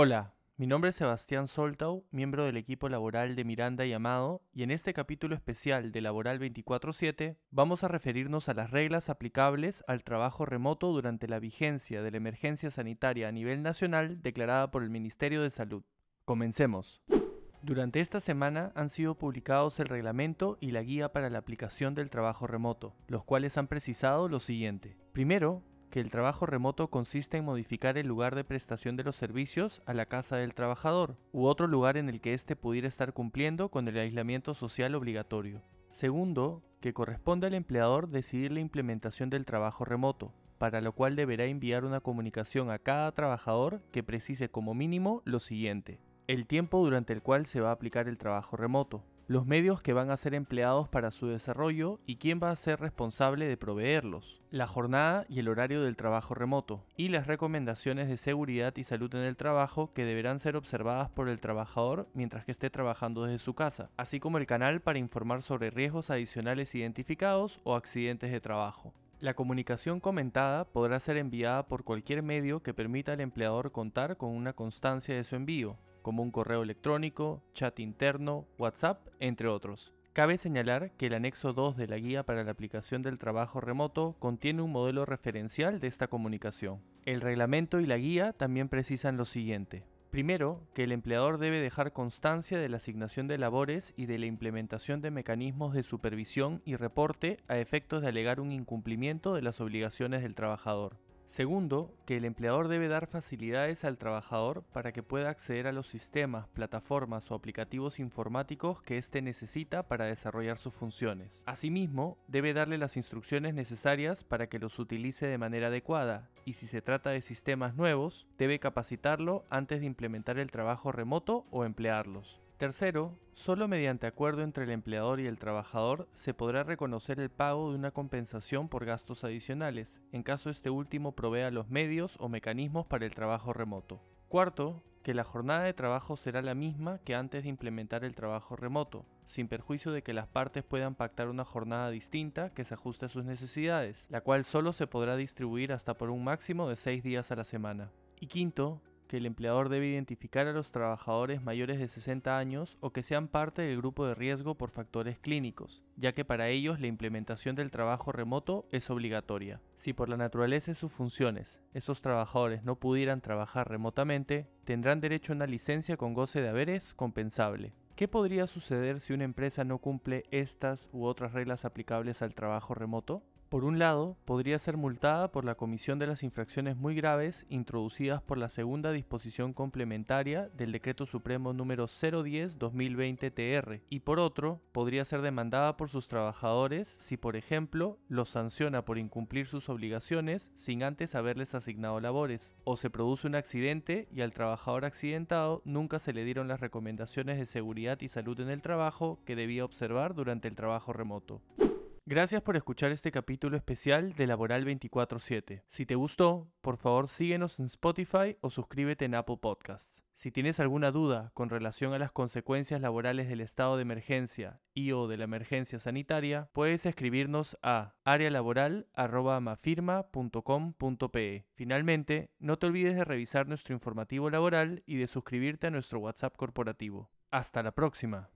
Hola, mi nombre es Sebastián Soltau, miembro del equipo laboral de Miranda y Amado, y en este capítulo especial de Laboral 24-7 vamos a referirnos a las reglas aplicables al trabajo remoto durante la vigencia de la emergencia sanitaria a nivel nacional declarada por el Ministerio de Salud. Comencemos. Durante esta semana han sido publicados el reglamento y la guía para la aplicación del trabajo remoto, los cuales han precisado lo siguiente. Primero, que el trabajo remoto consiste en modificar el lugar de prestación de los servicios a la casa del trabajador, u otro lugar en el que éste pudiera estar cumpliendo con el aislamiento social obligatorio. Segundo, que corresponde al empleador decidir la implementación del trabajo remoto, para lo cual deberá enviar una comunicación a cada trabajador que precise como mínimo lo siguiente. El tiempo durante el cual se va a aplicar el trabajo remoto, los medios que van a ser empleados para su desarrollo y quién va a ser responsable de proveerlos, la jornada y el horario del trabajo remoto, y las recomendaciones de seguridad y salud en el trabajo que deberán ser observadas por el trabajador mientras que esté trabajando desde su casa, así como el canal para informar sobre riesgos adicionales identificados o accidentes de trabajo. La comunicación comentada podrá ser enviada por cualquier medio que permita al empleador contar con una constancia de su envío, como un correo electrónico, chat interno, WhatsApp, entre otros. Cabe señalar que el anexo 2 de la guía para la aplicación del trabajo remoto contiene un modelo referencial de esta comunicación. El reglamento y la guía también precisan lo siguiente. Primero, que el empleador debe dejar constancia de la asignación de labores y de la implementación de mecanismos de supervisión y reporte a efectos de alegar un incumplimiento de las obligaciones del trabajador. Segundo, que el empleador debe dar facilidades al trabajador para que pueda acceder a los sistemas, plataformas o aplicativos informáticos que éste necesita para desarrollar sus funciones. Asimismo, debe darle las instrucciones necesarias para que los utilice de manera adecuada y si se trata de sistemas nuevos, debe capacitarlo antes de implementar el trabajo remoto o emplearlos. Tercero, solo mediante acuerdo entre el empleador y el trabajador se podrá reconocer el pago de una compensación por gastos adicionales, en caso este último provea los medios o mecanismos para el trabajo remoto. Cuarto, que la jornada de trabajo será la misma que antes de implementar el trabajo remoto, sin perjuicio de que las partes puedan pactar una jornada distinta que se ajuste a sus necesidades, la cual solo se podrá distribuir hasta por un máximo de 6 días a la semana. Y quinto, que el empleador debe identificar a los trabajadores mayores de 60 años o que sean parte del grupo de riesgo por factores clínicos, ya que para ellos la implementación del trabajo remoto es obligatoria. Si por la naturaleza de sus funciones esos trabajadores no pudieran trabajar remotamente, tendrán derecho a una licencia con goce de haberes compensable. ¿Qué podría suceder si una empresa no cumple estas u otras reglas aplicables al trabajo remoto? Por un lado, podría ser multada por la comisión de las infracciones muy graves introducidas por la segunda disposición complementaria del Decreto Supremo número 010-2020-TR y por otro, podría ser demandada por sus trabajadores si, por ejemplo, los sanciona por incumplir sus obligaciones sin antes haberles asignado labores, o se produce un accidente y al trabajador accidentado nunca se le dieron las recomendaciones de seguridad y salud en el trabajo que debía observar durante el trabajo remoto. Gracias por escuchar este capítulo especial de Laboral 24/7. Si te gustó, por favor síguenos en Spotify o suscríbete en Apple Podcasts. Si tienes alguna duda con relación a las consecuencias laborales del estado de emergencia y o de la emergencia sanitaria, puedes escribirnos a arealaboral.amafirma.com.pe. Finalmente, no te olvides de revisar nuestro informativo laboral y de suscribirte a nuestro WhatsApp corporativo. Hasta la próxima.